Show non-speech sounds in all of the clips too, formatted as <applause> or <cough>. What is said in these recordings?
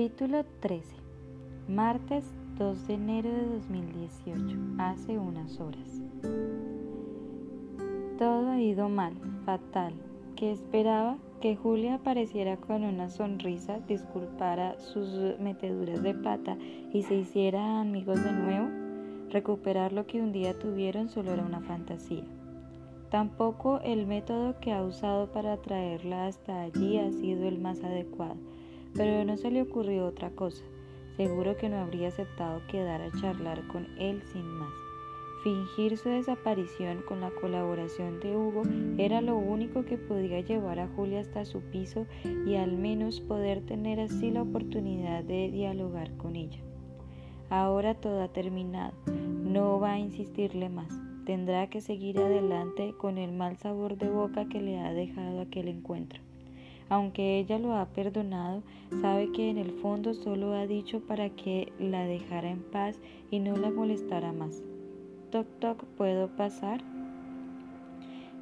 Capítulo 13. Martes 2 de enero de 2018. Hace unas horas. Todo ha ido mal, fatal. Que esperaba que Julia apareciera con una sonrisa, disculpara sus meteduras de pata y se hiciera amigos de nuevo. Recuperar lo que un día tuvieron solo era una fantasía. Tampoco el método que ha usado para traerla hasta allí ha sido el más adecuado pero no se le ocurrió otra cosa. Seguro que no habría aceptado quedar a charlar con él sin más. Fingir su desaparición con la colaboración de Hugo era lo único que podía llevar a Julia hasta su piso y al menos poder tener así la oportunidad de dialogar con ella. Ahora todo ha terminado. No va a insistirle más. Tendrá que seguir adelante con el mal sabor de boca que le ha dejado aquel encuentro. Aunque ella lo ha perdonado, sabe que en el fondo solo ha dicho para que la dejara en paz y no la molestara más. Toc toc, ¿puedo pasar?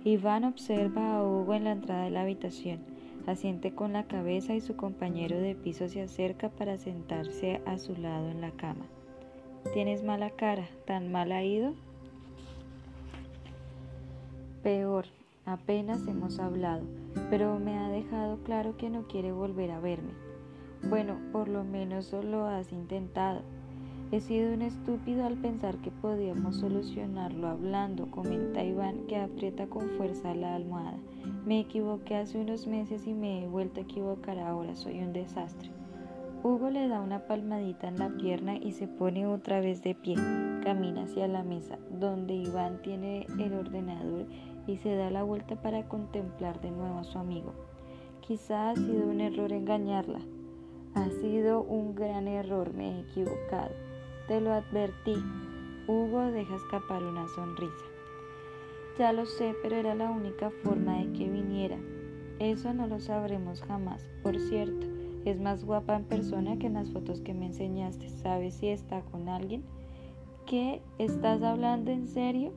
Iván observa a Hugo en la entrada de la habitación. Asiente con la cabeza y su compañero de piso se acerca para sentarse a su lado en la cama. ¿Tienes mala cara? ¿Tan mal ha ido? Peor, Apenas hemos hablado, pero me ha dejado claro que no quiere volver a verme. Bueno, por lo menos lo has intentado. He sido un estúpido al pensar que podíamos solucionarlo hablando, comenta Iván que aprieta con fuerza la almohada. Me equivoqué hace unos meses y me he vuelto a equivocar ahora, soy un desastre. Hugo le da una palmadita en la pierna y se pone otra vez de pie. Camina hacia la mesa, donde Iván tiene el ordenador y se da la vuelta para contemplar de nuevo a su amigo. Quizá ha sido un error engañarla. Ha sido un gran error, me he equivocado. Te lo advertí. Hugo deja escapar una sonrisa. Ya lo sé, pero era la única forma de que viniera. Eso no lo sabremos jamás. Por cierto, es más guapa en persona que en las fotos que me enseñaste. ¿Sabes si está con alguien? ¿Qué? ¿Estás hablando en serio?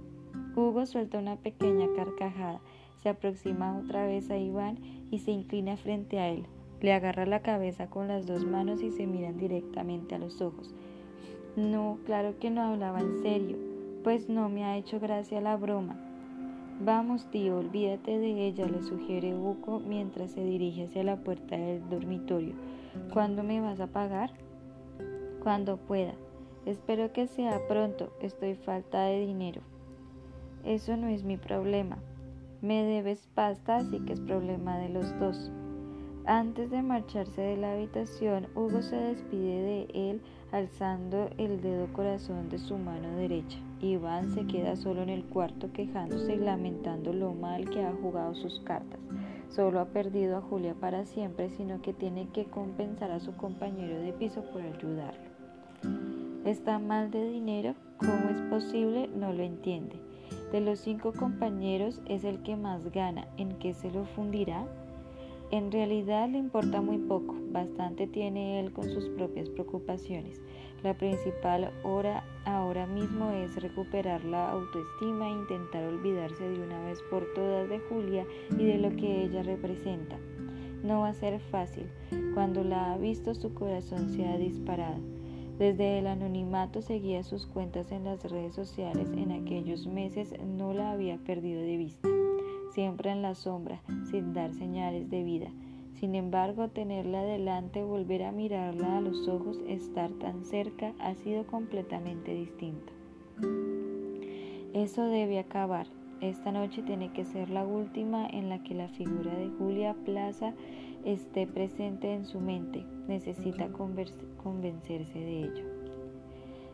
Hugo suelta una pequeña carcajada, se aproxima otra vez a Iván y se inclina frente a él. Le agarra la cabeza con las dos manos y se miran directamente a los ojos. No, claro que no hablaba en serio, pues no me ha hecho gracia la broma. Vamos, tío, olvídate de ella, le sugiere Hugo mientras se dirige hacia la puerta del dormitorio. ¿Cuándo me vas a pagar? Cuando pueda. Espero que sea pronto, estoy falta de dinero. Eso no es mi problema. Me debes pasta, así que es problema de los dos. Antes de marcharse de la habitación, Hugo se despide de él alzando el dedo corazón de su mano derecha. Iván se queda solo en el cuarto quejándose y lamentando lo mal que ha jugado sus cartas. Solo ha perdido a Julia para siempre, sino que tiene que compensar a su compañero de piso por ayudarlo. ¿Está mal de dinero? ¿Cómo es posible? No lo entiende. De los cinco compañeros es el que más gana. ¿En qué se lo fundirá? En realidad le importa muy poco, bastante tiene él con sus propias preocupaciones. La principal hora ahora mismo es recuperar la autoestima e intentar olvidarse de una vez por todas de Julia y de lo que ella representa. No va a ser fácil. Cuando la ha visto su corazón se ha disparado. Desde el anonimato seguía sus cuentas en las redes sociales. En aquellos meses no la había perdido de vista, siempre en la sombra, sin dar señales de vida. Sin embargo, tenerla delante, volver a mirarla a los ojos, estar tan cerca, ha sido completamente distinto. Eso debe acabar. Esta noche tiene que ser la última en la que la figura de Julia Plaza esté presente en su mente. Necesita convencerse de ello.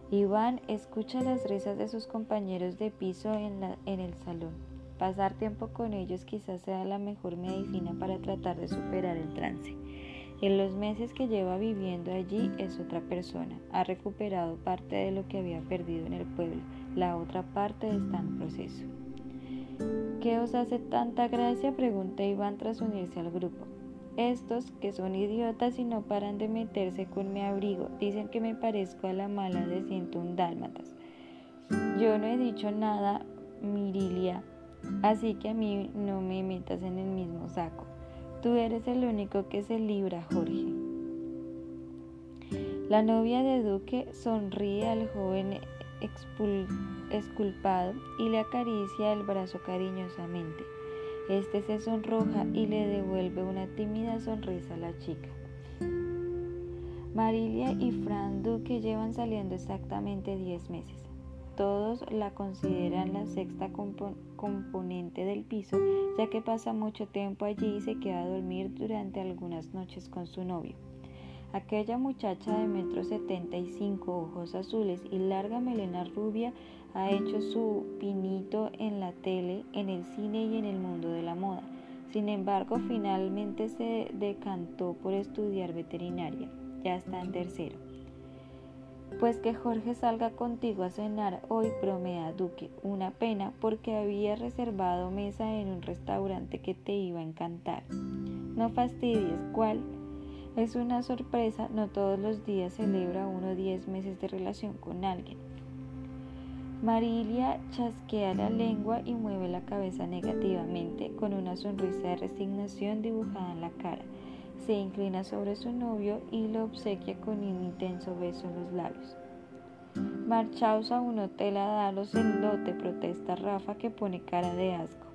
Iván escucha las risas de sus compañeros de piso en, en el salón. Pasar tiempo con ellos quizás sea la mejor medicina para tratar de superar el trance. En los meses que lleva viviendo allí es otra persona. Ha recuperado parte de lo que había perdido en el pueblo. La otra parte está en proceso. ¿Qué os hace tanta gracia? pregunta Iván tras unirse al grupo. Estos, que son idiotas y no paran de meterse con mi abrigo, dicen que me parezco a la mala de 101 dálmatas. Yo no he dicho nada, Mirilia, así que a mí no me metas en el mismo saco. Tú eres el único que se libra, Jorge. La novia de Duque sonríe al joven exculpado y le acaricia el brazo cariñosamente. Este se sonroja y le devuelve una tímida sonrisa a la chica. Marilia y Fran Duque llevan saliendo exactamente 10 meses. Todos la consideran la sexta componente del piso, ya que pasa mucho tiempo allí y se queda a dormir durante algunas noches con su novio. Aquella muchacha de metro setenta y cinco, ojos azules y larga melena rubia ha hecho su pinito en la tele, en el cine y en el mundo de la moda. Sin embargo, finalmente se decantó por estudiar veterinaria. Ya está en tercero. Pues que Jorge salga contigo a cenar hoy, bromea Duque. Una pena porque había reservado mesa en un restaurante que te iba a encantar. No fastidies, ¿cuál? Es una sorpresa, no todos los días celebra uno diez meses de relación con alguien. Marilia chasquea la lengua y mueve la cabeza negativamente, con una sonrisa de resignación dibujada en la cara. Se inclina sobre su novio y lo obsequia con un intenso beso en los labios. Marchaos a un hotel a daros el lote, protesta Rafa que pone cara de asco.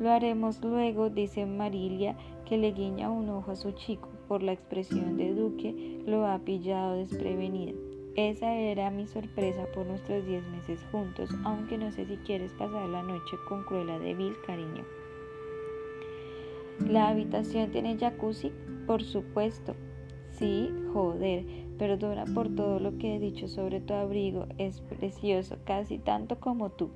Lo haremos luego, dice Marilia, que le guiña un ojo a su chico. Por la expresión de Duque, lo ha pillado desprevenido. Esa era mi sorpresa por nuestros diez meses juntos, aunque no sé si quieres pasar la noche con Cruella de Vil, cariño. ¿La habitación tiene jacuzzi? Por supuesto. Sí, joder, perdona por todo lo que he dicho sobre tu abrigo, es precioso, casi tanto como tú.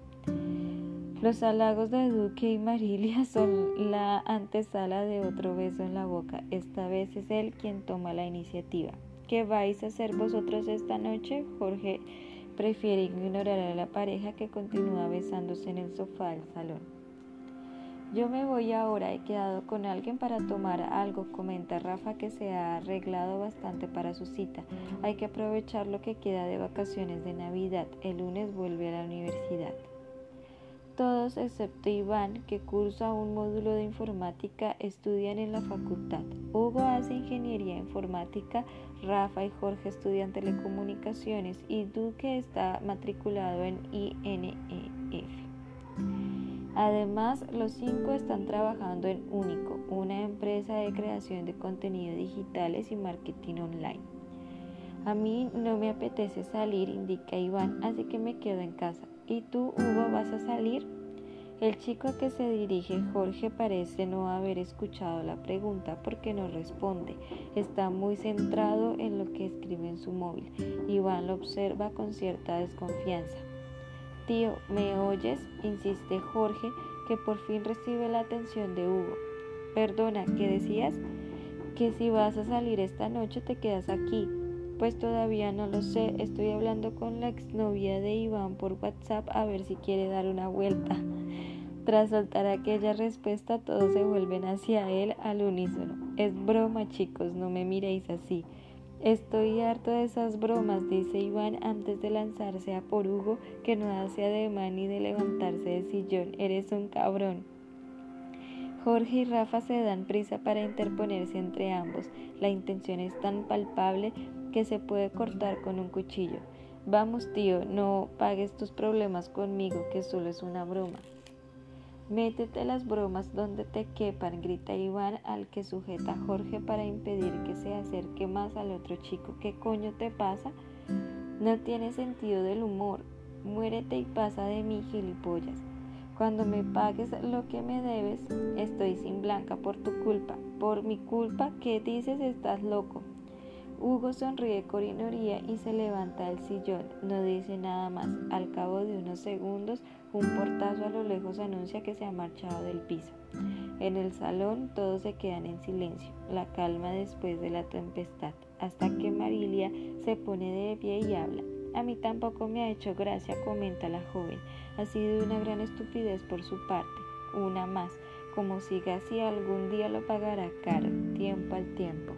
Los halagos de Duque y Marilia <laughs> son la antesala de otro beso en la boca. Esta vez es él quien toma la iniciativa. ¿Qué vais a hacer vosotros esta noche? Jorge prefiere ignorar a la pareja que continúa besándose en el sofá del salón. Yo me voy ahora, he quedado con alguien para tomar algo, comenta Rafa que se ha arreglado bastante para su cita. Hay que aprovechar lo que queda de vacaciones de Navidad. El lunes vuelve a la universidad. Todos, excepto Iván, que cursa un módulo de informática, estudian en la facultad. Hugo hace ingeniería informática, Rafa y Jorge estudian telecomunicaciones y Duque está matriculado en INEF. Además, los cinco están trabajando en Único, una empresa de creación de contenido digitales y marketing online. A mí no me apetece salir, indica Iván, así que me quedo en casa. ¿Y tú, Hugo, vas a salir? El chico a que se dirige Jorge parece no haber escuchado la pregunta porque no responde. Está muy centrado en lo que escribe en su móvil. Iván lo observa con cierta desconfianza. Tío, ¿me oyes? insiste Jorge, que por fin recibe la atención de Hugo. Perdona, ¿qué decías? Que si vas a salir esta noche te quedas aquí. Pues todavía no lo sé, estoy hablando con la exnovia de Iván por WhatsApp a ver si quiere dar una vuelta. Tras soltar aquella respuesta, todos se vuelven hacia él al unísono. Es broma, chicos, no me miréis así. Estoy harto de esas bromas, dice Iván antes de lanzarse a por Hugo, que no hace ademán ni de levantarse del sillón. Eres un cabrón. Jorge y Rafa se dan prisa para interponerse entre ambos. La intención es tan palpable que se puede cortar con un cuchillo. Vamos, tío, no pagues tus problemas conmigo, que solo es una broma. Métete las bromas donde te quepan, grita Iván al que sujeta a Jorge para impedir que se acerque más al otro chico. ¿Qué coño te pasa? No tiene sentido del humor. Muérete y pasa de mí, gilipollas. Cuando me pagues lo que me debes, estoy sin blanca por tu culpa. Por mi culpa, ¿qué dices? Estás loco. Hugo sonríe con ironía y se levanta del sillón. No dice nada más. Al cabo de unos segundos, un portazo a lo lejos anuncia que se ha marchado del piso. En el salón todos se quedan en silencio, la calma después de la tempestad, hasta que Marilia se pone de pie y habla. A mí tampoco me ha hecho gracia, comenta la joven. Ha sido una gran estupidez por su parte, una más, como siga así algún día lo pagará caro, tiempo al tiempo.